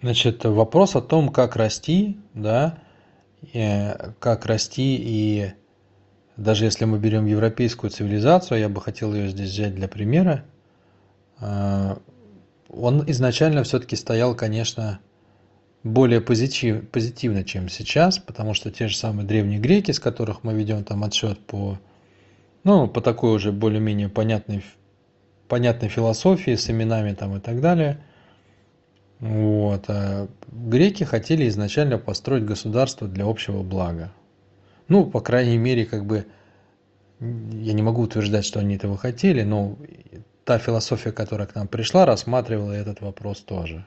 Значит, вопрос о том, как расти, да, э, как расти и даже если мы берем европейскую цивилизацию, я бы хотел ее здесь взять для примера, э, он изначально все-таки стоял, конечно, более позитив, позитивно, чем сейчас, потому что те же самые древние греки, с которых мы ведем там отсчет по, ну, по такой уже более-менее понятной, понятной философии с именами там и так далее, вот, а греки хотели изначально построить государство для общего блага. Ну, по крайней мере, как бы, я не могу утверждать, что они этого хотели, но та философия, которая к нам пришла, рассматривала этот вопрос тоже.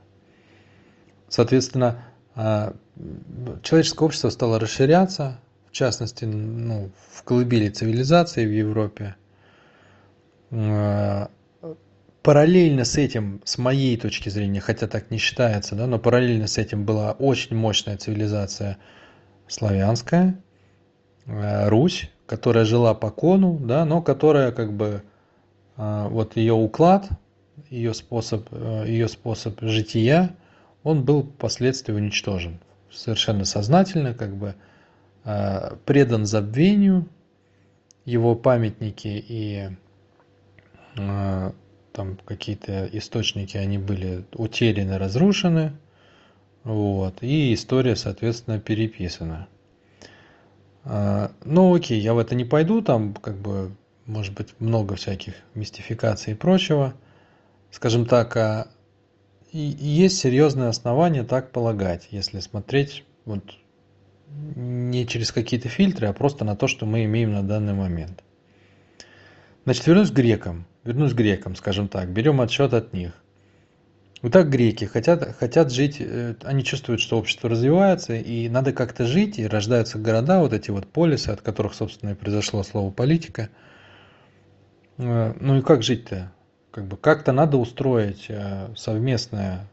Соответственно, а, человеческое общество стало расширяться, в частности, ну, в колыбели цивилизации в Европе. Параллельно с этим, с моей точки зрения, хотя так не считается, да, но параллельно с этим была очень мощная цивилизация славянская, а, Русь, которая жила по кону, да, но которая как бы вот ее уклад, ее способ, ее способ жития, он был впоследствии уничтожен. Совершенно сознательно, как бы э, предан забвению, его памятники и э, там какие-то источники, они были утеряны, разрушены, вот, и история, соответственно, переписана. Э, ну, окей, я в это не пойду, там, как бы, может быть, много всяких мистификаций и прочего. Скажем так, а есть серьезные основания так полагать, если смотреть вот не через какие-то фильтры, а просто на то, что мы имеем на данный момент. Значит, вернусь к грекам. Вернусь к грекам, скажем так. Берем отсчет от них. Вот так греки хотят, хотят жить, э, они чувствуют, что общество развивается, и надо как-то жить, и рождаются города, вот эти вот полисы, от которых, собственно, и произошло слово политика. Э, ну и как жить-то? как бы как-то надо устроить э, совместное,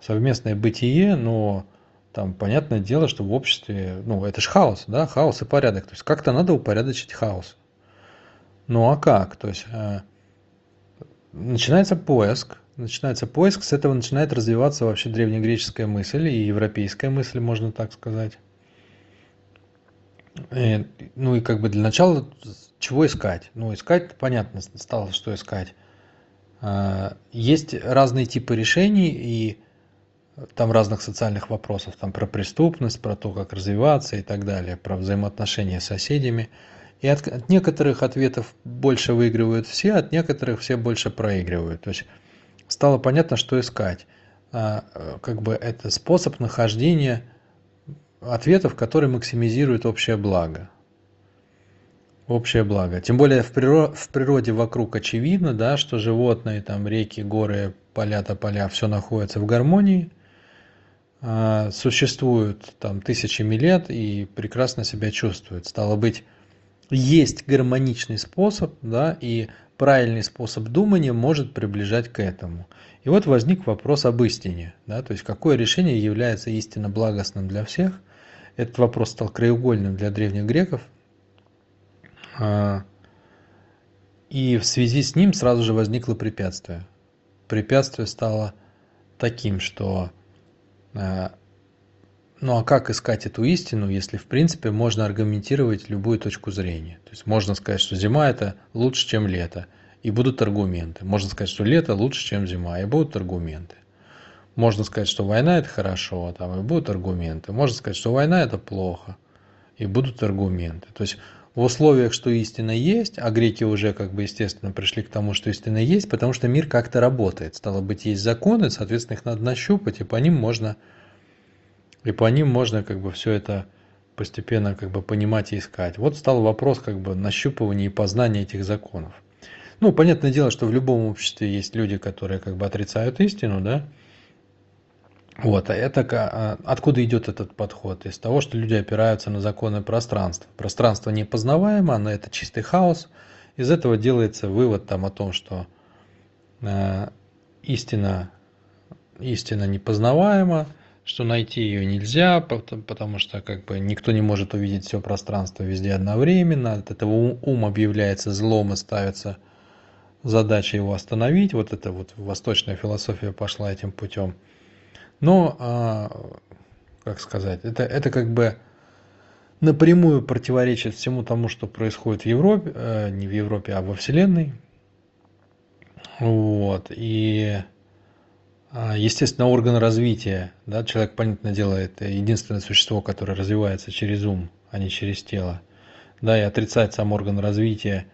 совместное бытие, но там понятное дело, что в обществе, ну это же хаос, да, хаос и порядок, то есть как-то надо упорядочить хаос. Ну а как? То есть начинается поиск, начинается поиск, с этого начинает развиваться вообще древнегреческая мысль и европейская мысль, можно так сказать. И, ну и как бы для начала чего искать? Ну искать, понятно, стало, что искать. А, есть разные типы решений и там разных социальных вопросов, там про преступность, про то, как развиваться и так далее, про взаимоотношения с соседями. И от, от некоторых ответов больше выигрывают все, от некоторых все больше проигрывают. То есть стало понятно, что искать. А, как бы это способ нахождения ответов, которые максимизируют общее благо общее благо. Тем более в, природе, в природе вокруг очевидно, да, что животные, там реки, горы, поля, тополя, все находится в гармонии, а, существуют там тысячами лет и прекрасно себя чувствуют. Стало быть, есть гармоничный способ, да, и правильный способ думания может приближать к этому. И вот возник вопрос об истине, да, то есть какое решение является истинно благостным для всех. Этот вопрос стал краеугольным для древних греков, а, и в связи с ним сразу же возникло препятствие. Препятствие стало таким, что а, ну а как искать эту истину, если в принципе можно аргументировать любую точку зрения? То есть можно сказать, что зима это лучше, чем лето, и будут аргументы. Можно сказать, что лето лучше, чем зима, и будут аргументы. Можно сказать, что война это хорошо, там, и будут аргументы. Можно сказать, что война это плохо, и будут аргументы. То есть в условиях, что истина есть, а греки уже как бы естественно пришли к тому, что истина есть, потому что мир как-то работает. Стало быть, есть законы, соответственно, их надо нащупать, и по ним можно, и по ним можно как бы все это постепенно как бы понимать и искать. Вот стал вопрос как бы нащупывания и познания этих законов. Ну, понятное дело, что в любом обществе есть люди, которые как бы отрицают истину, да, вот, а это а, откуда идет этот подход? Из того, что люди опираются на законы пространства. Пространство непознаваемо, но это чистый хаос. Из этого делается вывод там о том, что э, истина, истина непознаваема, что найти ее нельзя, потому что как бы никто не может увидеть все пространство везде одновременно. От этого ум объявляется злом и ставится задача его остановить. Вот эта вот восточная философия пошла этим путем. Но, а, как сказать, это, это как бы напрямую противоречит всему тому, что происходит в Европе, э, не в Европе, а во Вселенной. Вот. И, естественно, орган развития, да, человек, понятное дело, это единственное существо, которое развивается через ум, а не через тело. Да, и отрицать сам орган развития,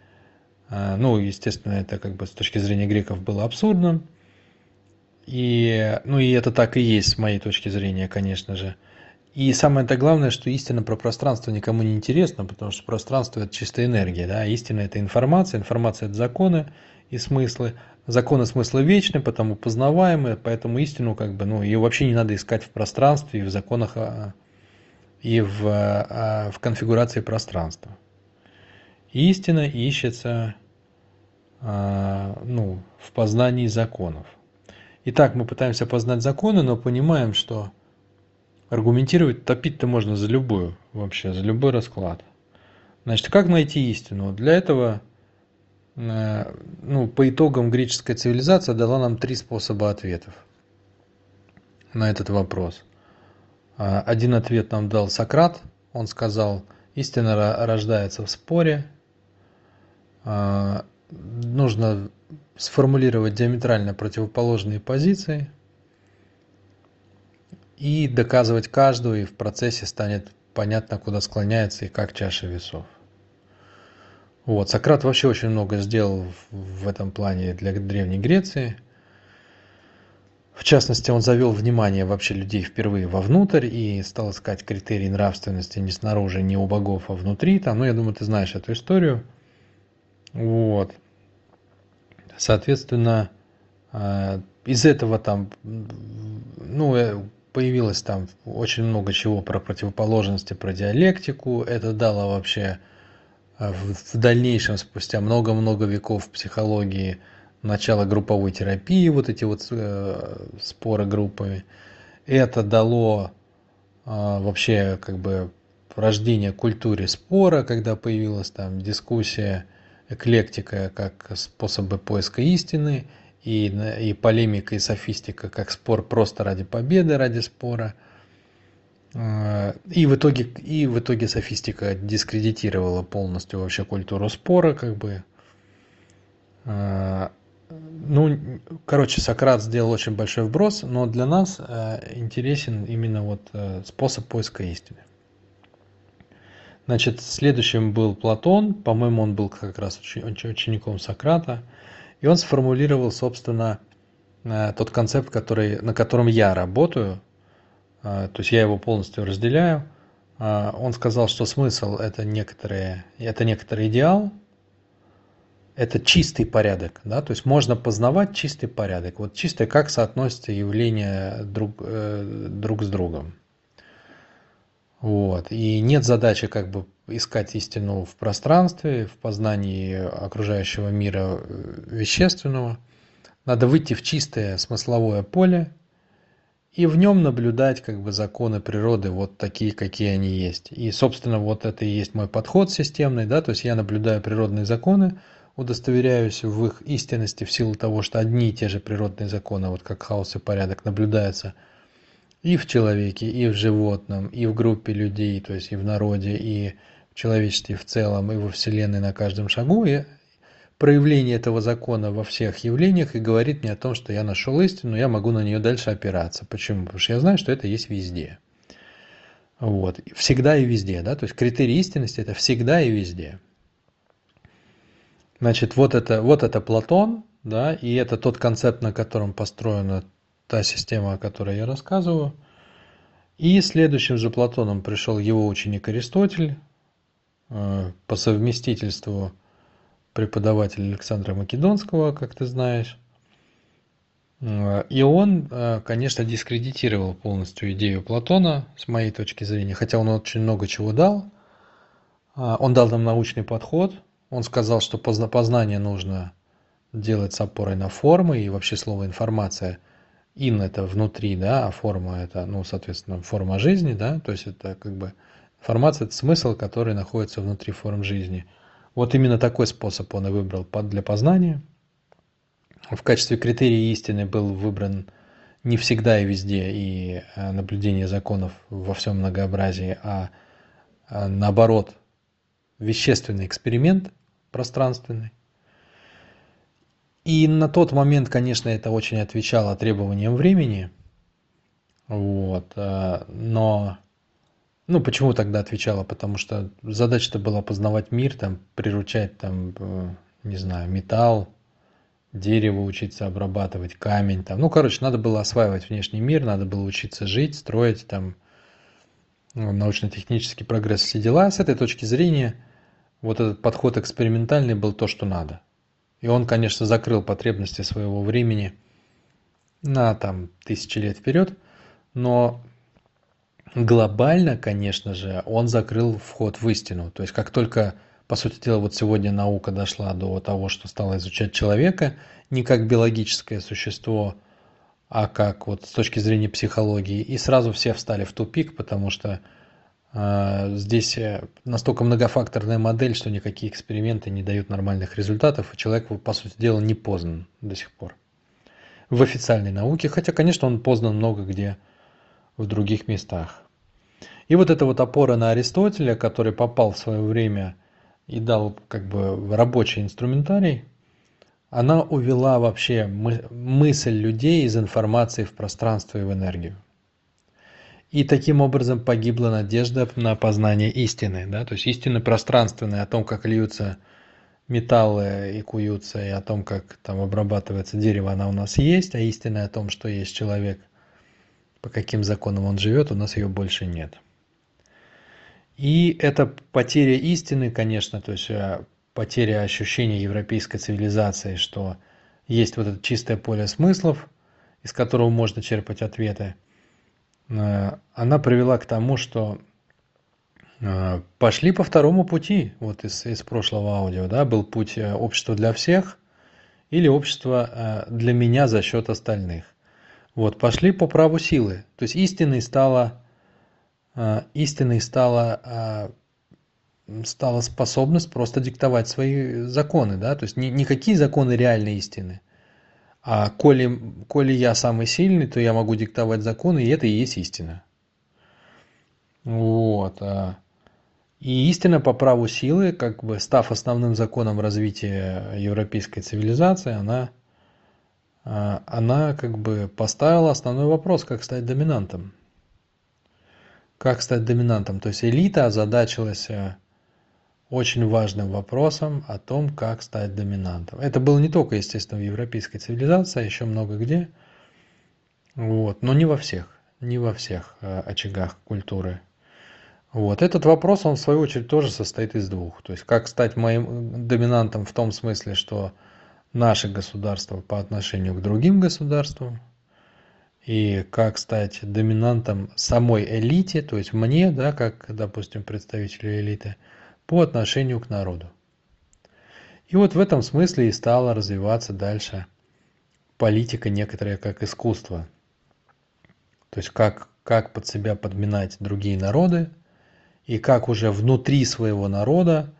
а, ну, естественно, это как бы с точки зрения греков было абсурдно. И, ну, и это так и есть с моей точки зрения, конечно же. И самое -то главное, что истина про пространство никому не интересна, потому что пространство – это чистая энергия, да, истина – это информация, информация – это законы и смыслы, законы и смыслы вечны, потому познаваемы, поэтому истину как бы, ну, ее вообще не надо искать в пространстве и в законах, а, и в, а, в конфигурации пространства. Истина ищется а, ну, в познании законов. Итак, мы пытаемся познать законы, но понимаем, что аргументировать топить-то можно за любую, вообще, за любой расклад. Значит, как найти истину? Для этого, ну, по итогам греческая цивилизация дала нам три способа ответов на этот вопрос. А, один ответ нам дал Сократ. Он сказал, истина рождается в споре. А, нужно сформулировать диаметрально противоположные позиции – и доказывать каждую, и в процессе станет понятно, куда склоняется и как чаша весов. Вот. Сократ вообще очень много сделал в этом плане для Древней Греции. В частности, он завел внимание вообще людей впервые вовнутрь и стал искать критерии нравственности не снаружи, не у богов, а внутри. Там, ну, я думаю, ты знаешь эту историю. Вот. Соответственно, э, из этого там, ну, э, появилось там очень много чего про противоположности, про диалектику. Это дало вообще в дальнейшем, спустя много-много веков психологии, начало групповой терапии, вот эти вот э, споры группами. Это дало э, вообще как бы рождение культуре спора, когда появилась там дискуссия, эклектика как способы поиска истины – и, и полемика, и софистика, как спор просто ради победы, ради спора. А, и в итоге, и в итоге софистика дискредитировала полностью вообще культуру спора, как бы. А, ну, короче, Сократ сделал очень большой вброс, но для нас а, интересен именно вот способ поиска истины. Значит, следующим был Платон, по-моему, он был как раз учеником Сократа. И он сформулировал, собственно, э, тот концепт, который, на котором я работаю, э, то есть я его полностью разделяю. Э, он сказал, что смысл это некоторые, это некоторый идеал, это чистый порядок, да, то есть можно познавать чистый порядок. Вот чистое, как соотносятся явления друг, друг с другом. Вот. И нет задачи как бы искать истину в пространстве, в познании окружающего мира э, вещественного. Надо выйти в чистое смысловое поле и в нем наблюдать как бы законы природы вот такие, какие они есть. И, собственно, вот это и есть мой подход системный, да, то есть я наблюдаю природные законы, удостоверяюсь в их истинности в силу того, что одни и те же природные законы, вот как хаос и порядок, наблюдаются и в человеке, и в животном, и в группе людей, то есть и в народе, и человечестве в целом и во Вселенной на каждом шагу, и проявление этого закона во всех явлениях и говорит мне о том, что я нашел истину, я могу на нее дальше опираться. Почему? Потому что я знаю, что это есть везде. Вот. Всегда и везде. Да? То есть критерий истинности – это всегда и везде. Значит, вот это, вот это Платон, да, и это тот концепт, на котором построена та система, о которой я рассказываю. И следующим за Платоном пришел его ученик Аристотель, Э, по совместительству преподаватель Александра Македонского, как ты знаешь. Э, и он, э, конечно, дискредитировал полностью идею Платона, с моей точки зрения, хотя он очень много чего дал. Он дал нам научный подход, он сказал, что познание нужно делать с опорой на формы, и вообще слово информация, ин это внутри, да, а форма это, ну, соответственно, форма жизни, да, то есть это как бы Информация – это смысл, который находится внутри форм жизни. Вот именно такой способ он и выбрал для познания. В качестве критерия истины был выбран не всегда и везде и э, наблюдение законов во всем многообразии, а, а наоборот вещественный эксперимент пространственный. И на тот момент, конечно, это очень отвечало требованиям времени. Вот. Э, но ну, почему тогда отвечала? Потому что задача-то была познавать мир, там, приручать, там, э, не знаю, металл, дерево учиться обрабатывать, камень, там. Ну, короче, надо было осваивать внешний мир, надо было учиться жить, строить, там, научно-технический прогресс, все дела. С этой точки зрения вот этот подход экспериментальный был то, что надо. И он, конечно, закрыл потребности своего времени на там тысячи лет вперед, но глобально, конечно же, он закрыл вход в истину. То есть как только, по сути дела, вот сегодня наука дошла до того, что стала изучать человека не как биологическое существо, а как вот с точки зрения психологии, и сразу все встали в тупик, потому что э, здесь э, настолько многофакторная модель, что никакие эксперименты не дают нормальных результатов, и человек, по сути дела, не познан до сих пор в официальной науке, хотя, конечно, он познан много где в других местах. И вот эта вот опора на Аристотеля, который попал в свое время и дал как бы рабочий инструментарий, она увела вообще мысль людей из информации в пространство и в энергию. И таким образом погибла надежда на познание истины. Да? То есть истины пространственные о том, как льются металлы и куются, и о том, как там обрабатывается дерево, она у нас есть, а истина о том, что есть человек, по каким законам он живет, у нас ее больше нет. И это потеря истины, конечно, то есть э, потеря ощущения европейской цивилизации, что есть вот это чистое поле смыслов, из которого можно черпать ответы, э, она привела к тому, что э, пошли по второму пути, вот из, из прошлого аудио, да, был путь общества для всех или общество для меня за счет остальных. Вот, пошли по праву силы. То есть истиной стала а, истиной стала, а, стала способность просто диктовать свои законы, да, то есть не, не законы реальной истины, а коли, коли я самый сильный, то я могу диктовать законы, и это и есть истина. Вот. А. И истина по праву силы, как бы став основным законом развития европейской цивилизации, она, она как бы поставила основной вопрос, как стать доминантом как стать доминантом. То есть элита озадачилась э, очень важным вопросом о том, как стать доминантом. Это было не только, естественно, в европейской цивилизации, а еще много где. Вот. Но не во всех, не во всех э, очагах культуры. Вот. Этот вопрос, он в свою очередь тоже состоит из двух. То есть как стать моим доминантом в том смысле, что наше государство по отношению к другим государствам – и как стать доминантом самой элите, то есть мне, да, как, допустим, представителю элиты, по отношению к народу. И вот в этом смысле и стала развиваться дальше политика некоторая как искусство. То есть как, как под себя подминать другие народы, и как уже внутри своего народа,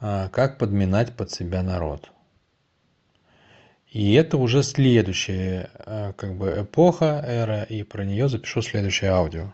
а, как подминать под себя народ. И это уже следующая э, как бы эпоха, эра, и про нее запишу следующее аудио.